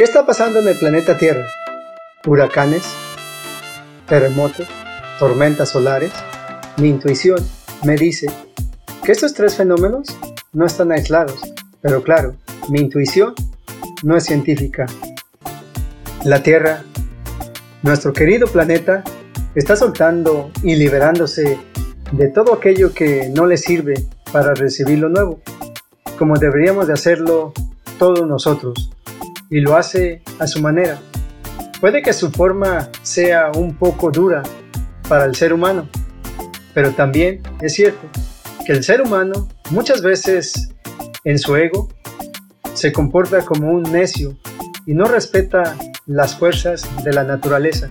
¿Qué está pasando en el planeta Tierra? Huracanes, terremotos, tormentas solares. Mi intuición me dice que estos tres fenómenos no están aislados, pero claro, mi intuición no es científica. La Tierra, nuestro querido planeta, está soltando y liberándose de todo aquello que no le sirve para recibir lo nuevo, como deberíamos de hacerlo todos nosotros y lo hace a su manera. Puede que su forma sea un poco dura para el ser humano, pero también es cierto que el ser humano muchas veces en su ego se comporta como un necio y no respeta las fuerzas de la naturaleza.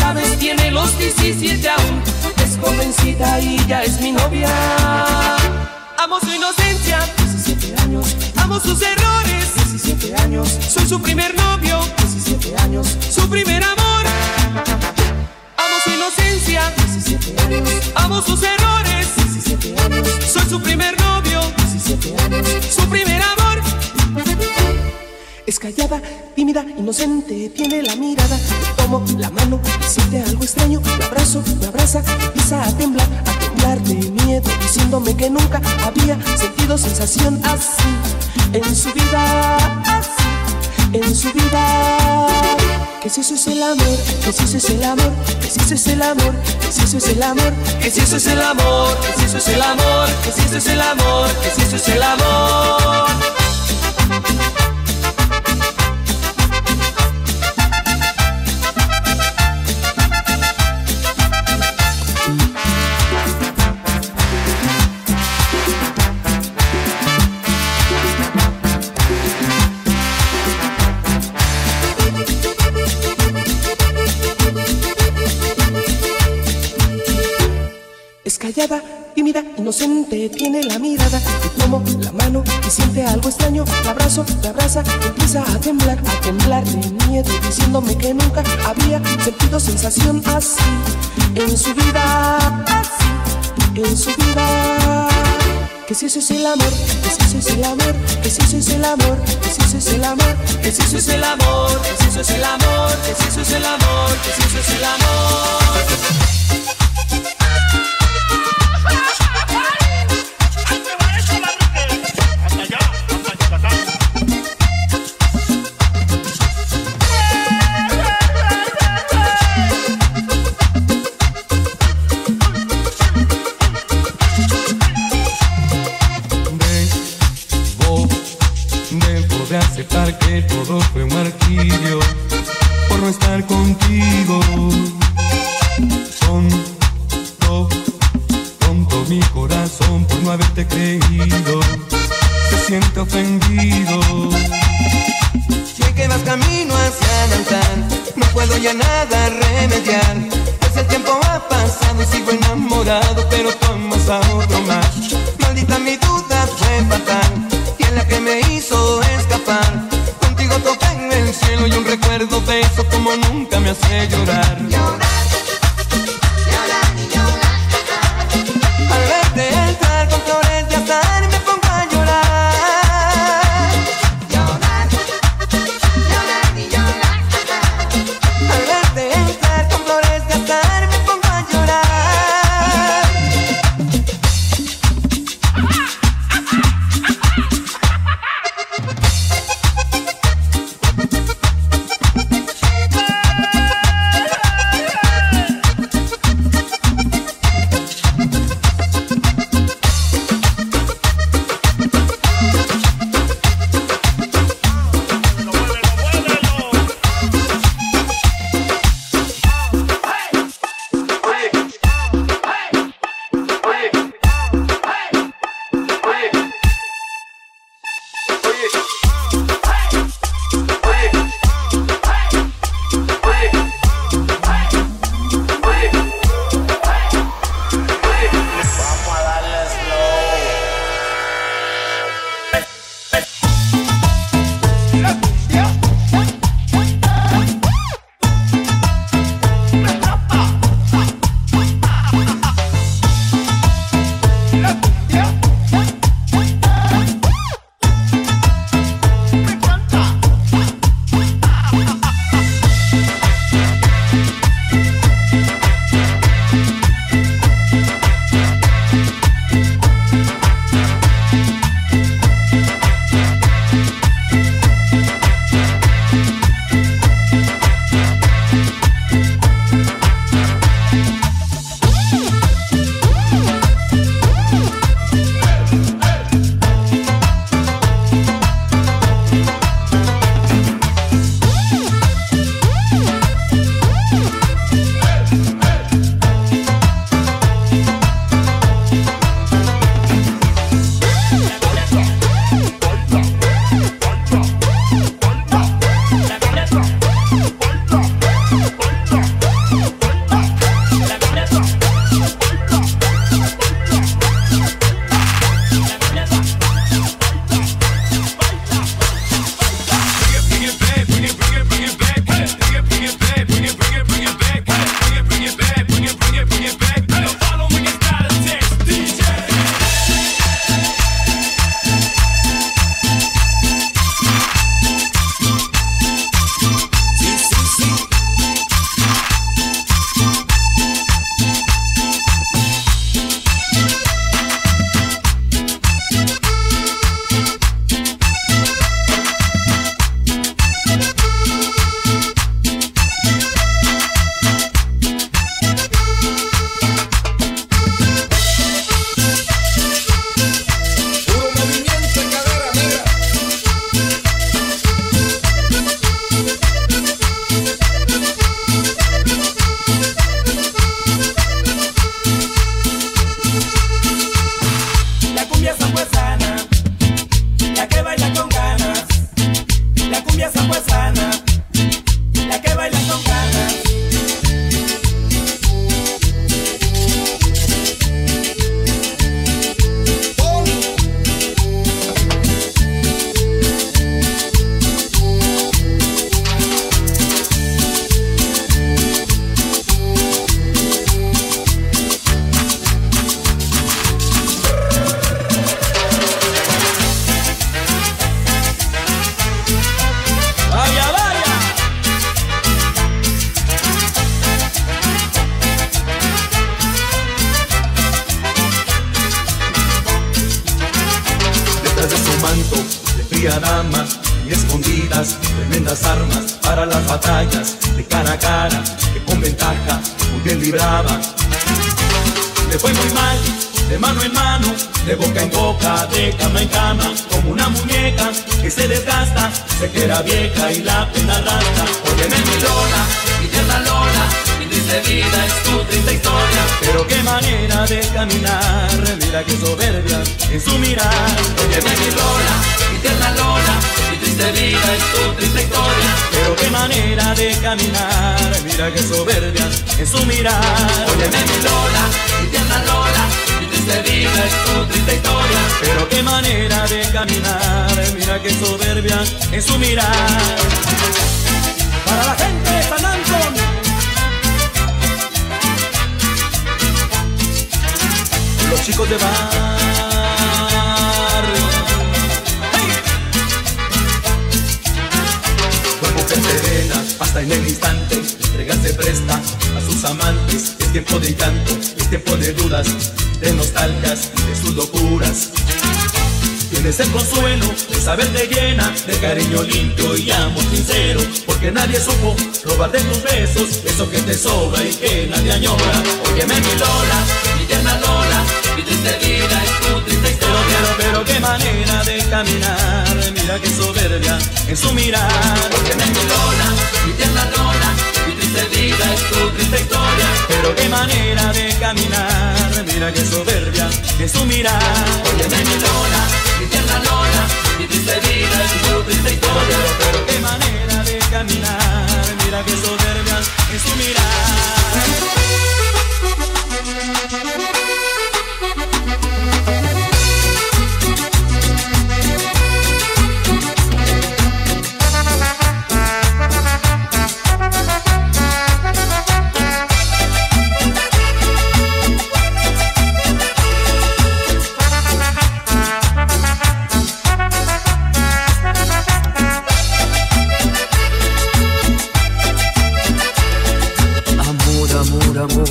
Sabes, tiene los 17 aún. jovencita y ya es mi novia. Amo su inocencia, 17 años. Amo sus errores, 17 años. Soy su primer novio, 17 años. Su primer amor. Amo su inocencia, 17 años. Amo sus errores, 17 años. Soy su primer novio, 17 años. Su primer amor. Es callada, tímida, inocente, tiene la mirada. Tomo la mano siente algo extraño. La abrazo, me abraza, empieza a temblar, a temblar de miedo, diciéndome que nunca había sentido sensación así en su vida, así en su vida. Que si eso es el amor, que si eso es el amor, que si eso es el amor, que si eso es el amor, que si eso es el amor, que si eso es el amor, que si eso es el amor, que si eso es el amor. Inocente, tiene la mirada. Le tomo la mano y siente algo extraño. La abrazo, la abraza, empieza a temblar, a temblar de miedo, diciéndome que nunca había sentido sensación así en su vida, así en su vida. Que si eso es el amor, que si eso es el amor, que si eso es el amor, que si eso es el amor, que si eso es el amor, que si eso es el amor, que si eso es el amor, que si eso es el amor. Vida triste historia. Pero qué manera de caminar, mira qué soberbia en su mirar. Óyeme mi Lola, mi tierna Lola, mi triste vida es tu triste historia. Pero qué manera de caminar, mira qué soberbia en su mirar. Para la gente de San Antón. Los chicos de barrio. Hasta en el instante, entregarse presta a sus amantes. Es tiempo de llanto, es tiempo de dudas, de nostalgias de sus locuras. Tienes el consuelo de saberte llena de cariño limpio y amor sincero, porque nadie supo robar de tus besos eso que te sobra y que nadie añora. Óyeme mi Lola, mi tierna Lola, mi triste vida es tu triste historia. Pero, pero qué manera de caminar, mira qué soberbia en su mirar. Óyeme mi Lola, qué manera de caminar, mira qué soberbia en su mirar. Óyeme mi Lola, mi tierna Lola, mi triste vida es tu triste historia. Pero qué manera de caminar, mira qué soberbia en su mirar.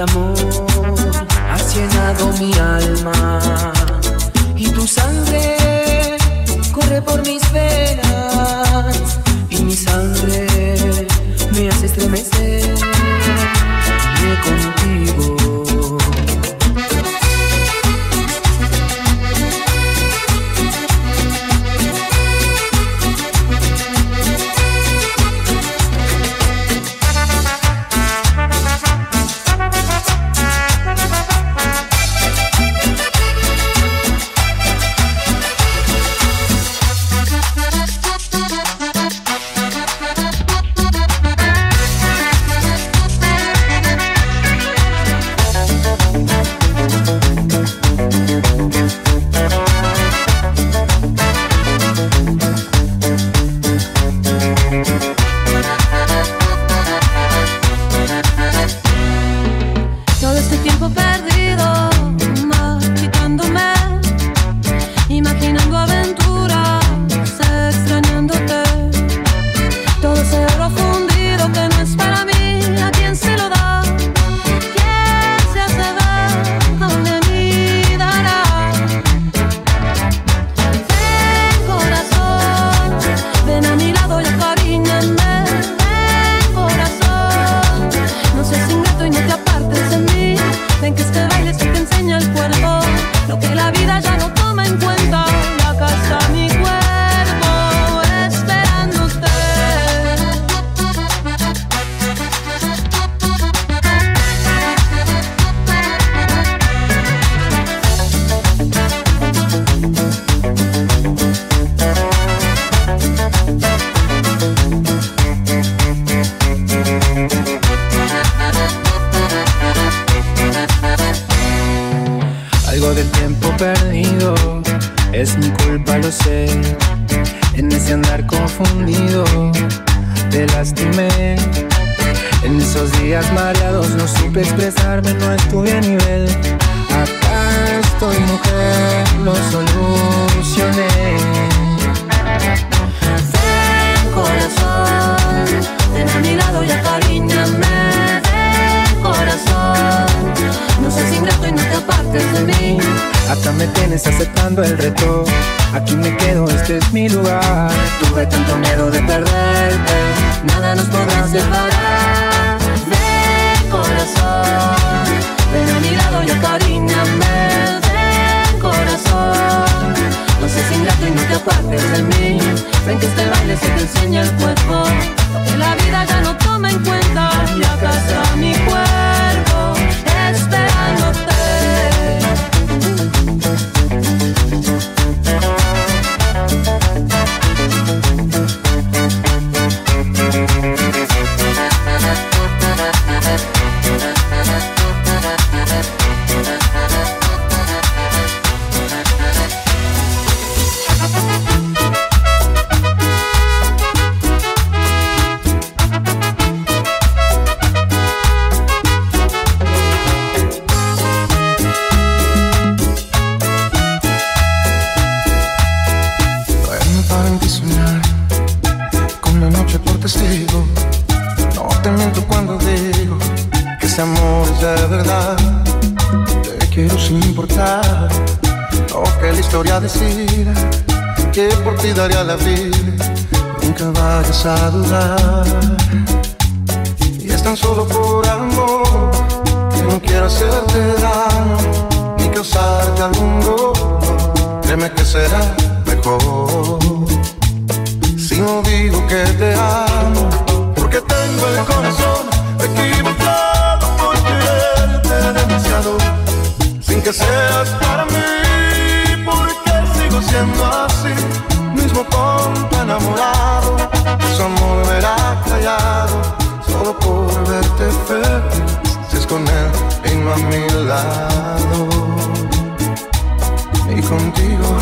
Amor has llenado mi alma y tu sangre corre por mis venas y mi sangre me hace estremecer contigo. Supe expresarme, no estuve a el cuerpo de verdad. Te quiero sin importar lo que la historia decida. Que por ti daría la vida, nunca vayas a dudar. Y es tan solo por amor que no quiero hacerte daño ni causarte algún dolor. Créeme que será mejor si no digo que te amo, porque tengo el corazón equivocado que seas para mí, porque sigo siendo así, mismo tonto enamorado, su amor verá callado, solo por verte feliz, si es con él y no a mi lado, y contigo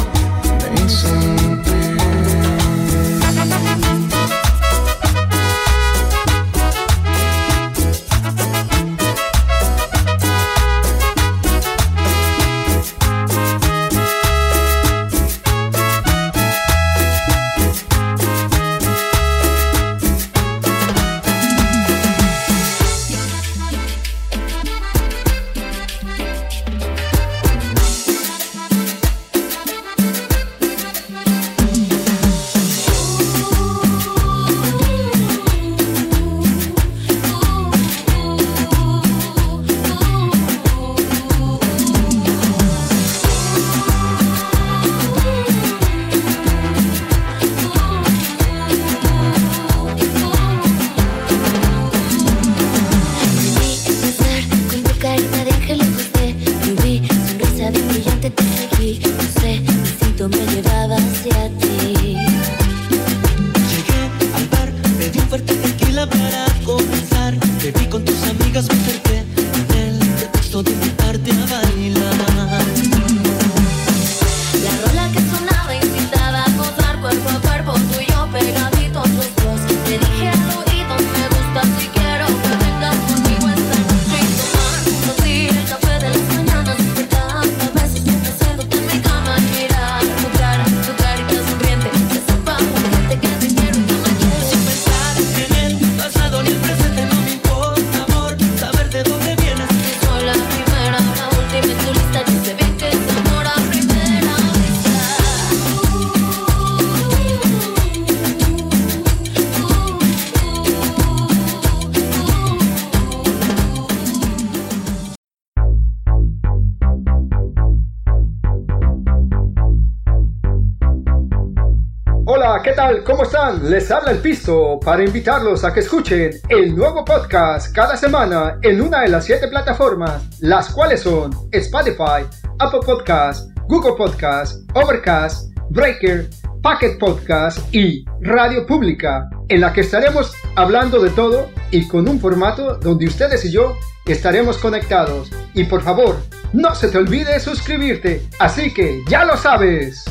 ¿qué tal? ¿Cómo están? Les habla el Pisto para invitarlos a que escuchen el nuevo podcast cada semana en una de las siete plataformas, las cuales son Spotify, Apple Podcast, Google Podcast, Overcast, Breaker, Pocket Podcast y Radio Pública, en la que estaremos hablando de todo y con un formato donde ustedes y yo estaremos conectados. Y por favor, No se te olvide suscribirte, así que ya lo sabes.